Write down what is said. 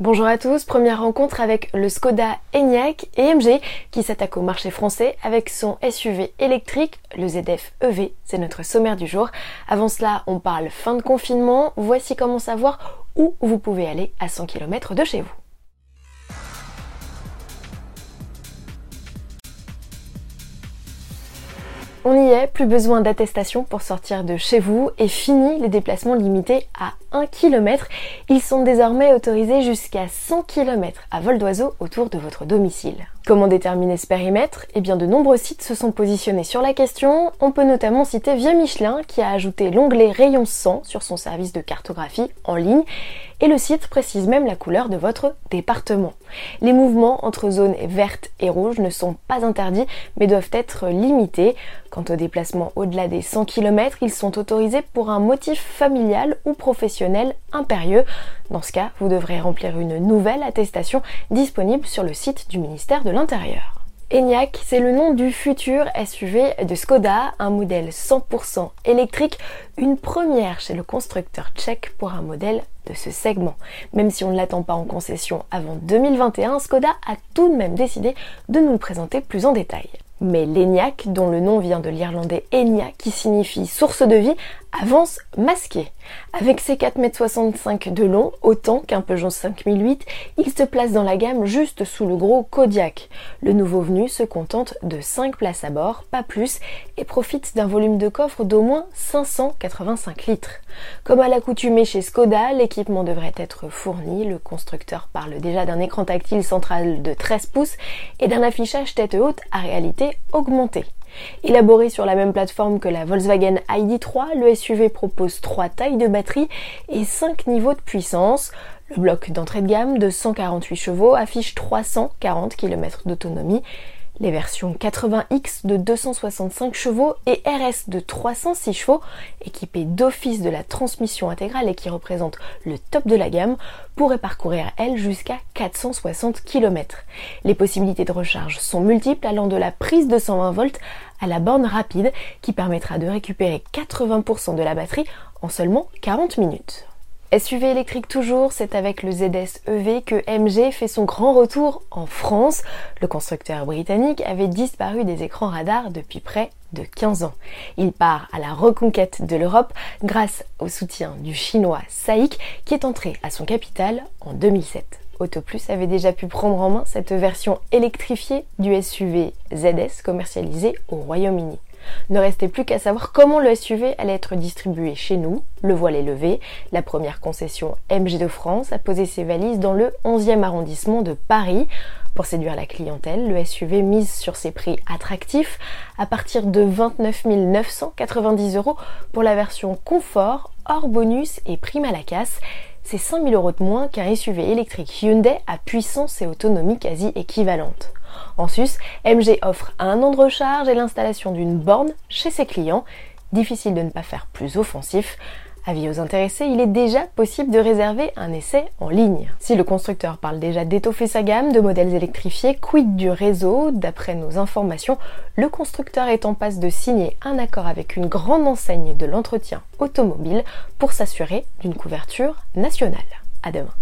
Bonjour à tous, première rencontre avec le Skoda Enyaq et MG qui s'attaque au marché français avec son SUV électrique, le ZF EV, c'est notre sommaire du jour. Avant cela, on parle fin de confinement, voici comment savoir où vous pouvez aller à 100 km de chez vous. On y est, plus besoin d'attestation pour sortir de chez vous et fini les déplacements limités à 1 km. Ils sont désormais autorisés jusqu'à 100 km à vol d'oiseau autour de votre domicile. Comment déterminer ce périmètre? Eh bien de nombreux sites se sont positionnés sur la question. On peut notamment citer Via Michelin qui a ajouté l'onglet Rayon 100 sur son service de cartographie en ligne et le site précise même la couleur de votre département. Les mouvements entre zones vertes et rouges ne sont pas interdits mais doivent être limités. Quant aux déplacements au-delà des 100 km, ils sont autorisés pour un motif familial ou professionnel impérieux. Dans ce cas, vous devrez remplir une nouvelle attestation disponible sur le site du ministère de l'Intérieur. Enyaq, c'est le nom du futur SUV de Skoda, un modèle 100% électrique, une première chez le constructeur tchèque pour un modèle de ce segment. Même si on ne l'attend pas en concession avant 2021, Skoda a tout de même décidé de nous le présenter plus en détail. Mais l'ENIAC, dont le nom vient de l'irlandais Enya, qui signifie source de vie, avance masqué. Avec ses 4,65 m de long, autant qu'un Peugeot 5008, il se place dans la gamme juste sous le gros Kodiak. Le nouveau venu se contente de 5 places à bord, pas plus, et profite d'un volume de coffre d'au moins 585 litres. Comme à l'accoutumée chez Skoda, l'équipement devrait être fourni. Le constructeur parle déjà d'un écran tactile central de 13 pouces et d'un affichage tête haute à réalité augmentée. Élaboré sur la même plateforme que la Volkswagen ID3, le SUV propose 3 tailles de batterie et 5 niveaux de puissance. Le bloc d'entrée de gamme de 148 chevaux affiche 340 km d'autonomie les versions 80X de 265 chevaux et RS de 306 chevaux, équipées d'office de la transmission intégrale et qui représentent le top de la gamme, pourraient parcourir, elles, jusqu'à 460 km. Les possibilités de recharge sont multiples allant de la prise de 120 volts à la borne rapide qui permettra de récupérer 80% de la batterie en seulement 40 minutes. SUV électrique toujours, c'est avec le ZS EV que MG fait son grand retour en France. Le constructeur britannique avait disparu des écrans radars depuis près de 15 ans. Il part à la reconquête de l'Europe grâce au soutien du chinois SAIC qui est entré à son capital en 2007. Autoplus avait déjà pu prendre en main cette version électrifiée du SUV ZS commercialisé au Royaume-Uni. Ne restait plus qu'à savoir comment le SUV allait être distribué chez nous. Le voile est levé. La première concession MG de France a posé ses valises dans le 11e arrondissement de Paris. Pour séduire la clientèle, le SUV mise sur ses prix attractifs à partir de 29 990 euros pour la version confort, hors bonus et prime à la casse. C'est 5 000 euros de moins qu'un SUV électrique Hyundai à puissance et autonomie quasi équivalente. En sus, MG offre un an de recharge et l'installation d'une borne chez ses clients. Difficile de ne pas faire plus offensif. Avis aux intéressés, il est déjà possible de réserver un essai en ligne. Si le constructeur parle déjà d'étoffer sa gamme de modèles électrifiés, quid du réseau? D'après nos informations, le constructeur est en passe de signer un accord avec une grande enseigne de l'entretien automobile pour s'assurer d'une couverture nationale. À demain.